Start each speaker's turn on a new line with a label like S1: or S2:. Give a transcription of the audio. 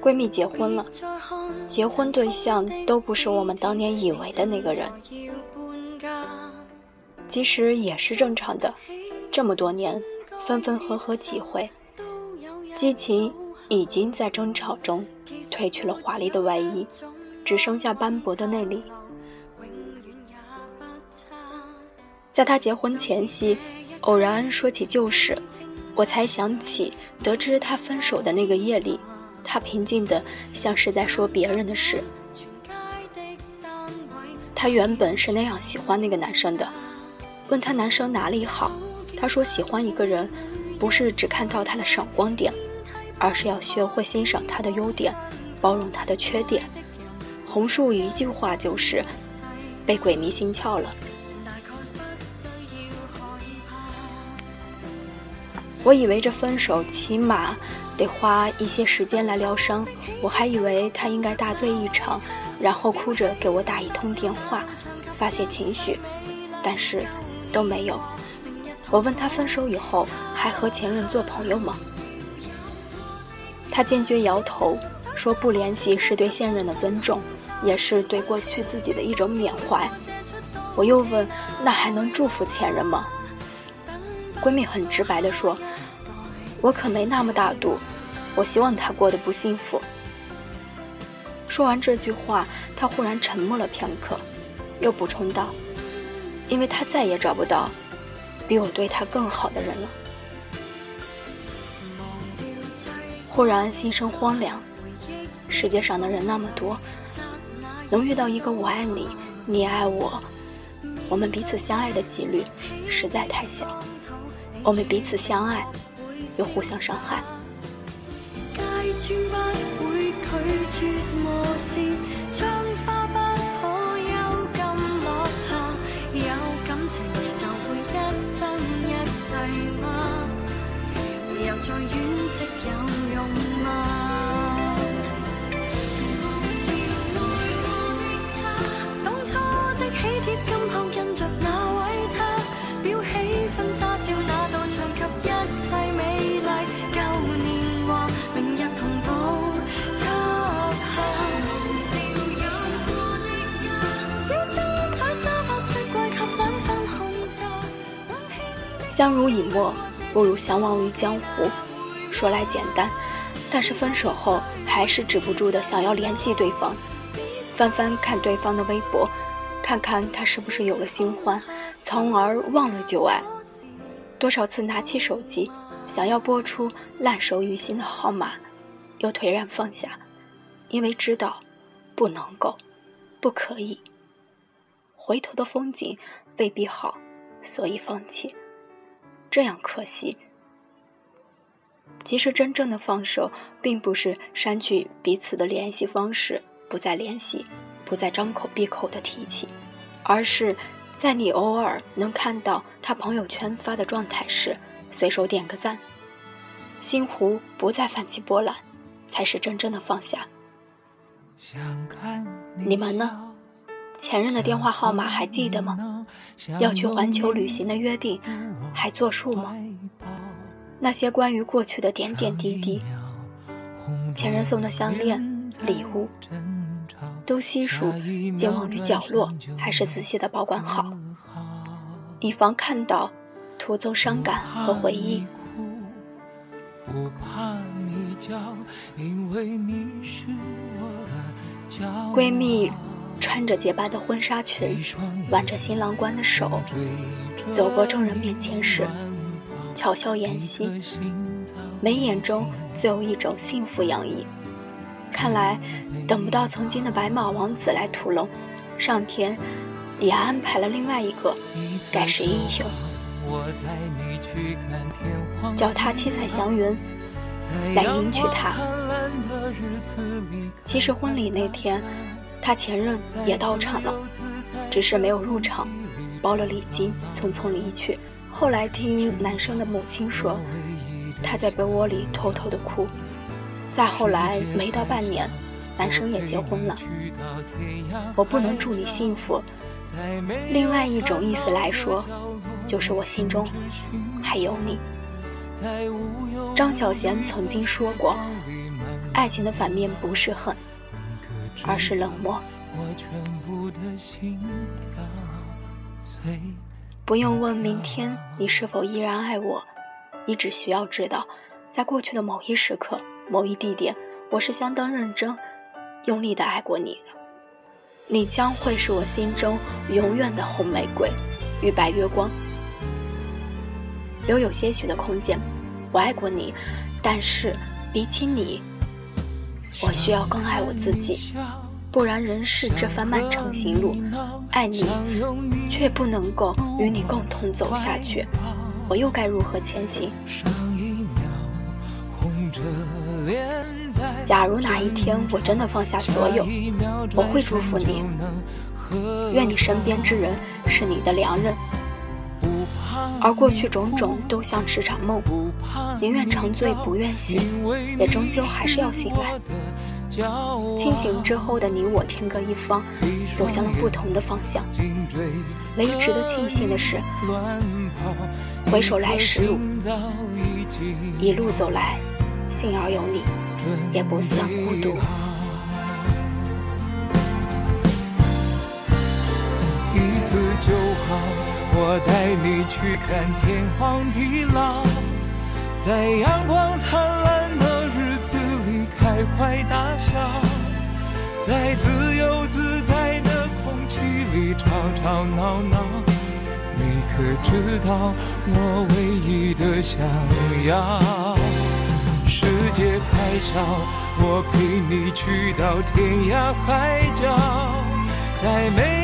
S1: 闺蜜结婚了，结婚对象都不是我们当年以为的那个人，其实也是正常的。这么多年，分分合合几回，激情已经在争吵中褪去了华丽的外衣，只剩下斑驳的内里。在他结婚前夕，偶然说起旧事，我才想起得知他分手的那个夜里。他平静的像是在说别人的事。他原本是那样喜欢那个男生的，问他男生哪里好，他说喜欢一个人，不是只看到他的闪光点，而是要学会欣赏他的优点，包容他的缺点。红树一句话就是，被鬼迷心窍了。我以为这分手起码。得花一些时间来疗伤，我还以为他应该大醉一场，然后哭着给我打一通电话，发泄情绪，但是都没有。我问他分手以后还和前任做朋友吗？他坚决摇头，说不联系是对现任的尊重，也是对过去自己的一种缅怀。我又问，那还能祝福前任吗？闺蜜很直白地说。我可没那么大度，我希望他过得不幸福。说完这句话，他忽然沉默了片刻，又补充道：“因为他再也找不到比我对他更好的人了。”忽然心生荒凉，世界上的人那么多，能遇到一个我爱你，你爱我，我们彼此相爱的几率实在太小。我们彼此相爱。又互相伤害。相濡以沫，不如相忘于江湖。说来简单，但是分手后还是止不住的想要联系对方，翻翻看对方的微博，看看他是不是有了新欢，从而忘了旧爱。多少次拿起手机，想要拨出烂熟于心的号码，又颓然放下，因为知道不能够，不可以。回头的风景未必好，所以放弃。这样可惜。其实真正的放手，并不是删去彼此的联系方式，不再联系，不再张口闭口的提起，而是在你偶尔能看到他朋友圈发的状态时，随手点个赞，心湖不再泛起波澜，才是真正的放下。你们呢？前任的电话号码还记得吗？要去环球旅行的约定还作数吗？那些关于过去的点点滴滴，前任送的项链、礼物，都悉数寄往于角落，还是仔细的保管好，以防看到徒增伤感和回忆。闺蜜。穿着洁白的婚纱裙，挽着新郎官的手，走过众人面前时，巧笑颜兮，眉眼中自有一种幸福洋溢。看来，等不到曾经的白马王子来屠龙，上天也安排了另外一个盖世英雄，脚踏七彩祥云来迎娶她。其实婚礼那天。他前任也到场了，只是没有入场，包了礼金，匆匆离去。后来听男生的母亲说，他在被窝里偷偷的哭。再后来没到半年，男生也结婚了。我不能祝你幸福，另外一种意思来说，就是我心中还有你。张小娴曾经说过，爱情的反面不是恨，而是冷漠。不用问明天你是否依然爱我，你只需要知道，在过去的某一时刻、某一地点，我是相当认真、用力的爱过你的。你将会是我心中永远的红玫瑰与白月光，留有些许的空间。我爱过你，但是比起你，我需要更爱我自己。不然，人世这番漫长行路，爱你却不能够与你共同走下去，我又该如何前行？假如哪一天我真的放下所有，我会祝福你，愿你身边之人是你的良人，而过去种种都像是场梦，宁愿沉醉不愿醒，也终究还是要醒来。清醒之后的你我天各一方，走向了不同的方向。唯一值得庆幸的是，回首来时路，一路走来，幸而有你，也不算孤独。
S2: 一次就好，我带你去看天荒地老，在阳光灿烂的日子里。开怀大笑，在自由自在的空气里吵吵闹闹。你可知道我唯一的想要？世界还小，我陪你去到天涯海角，在没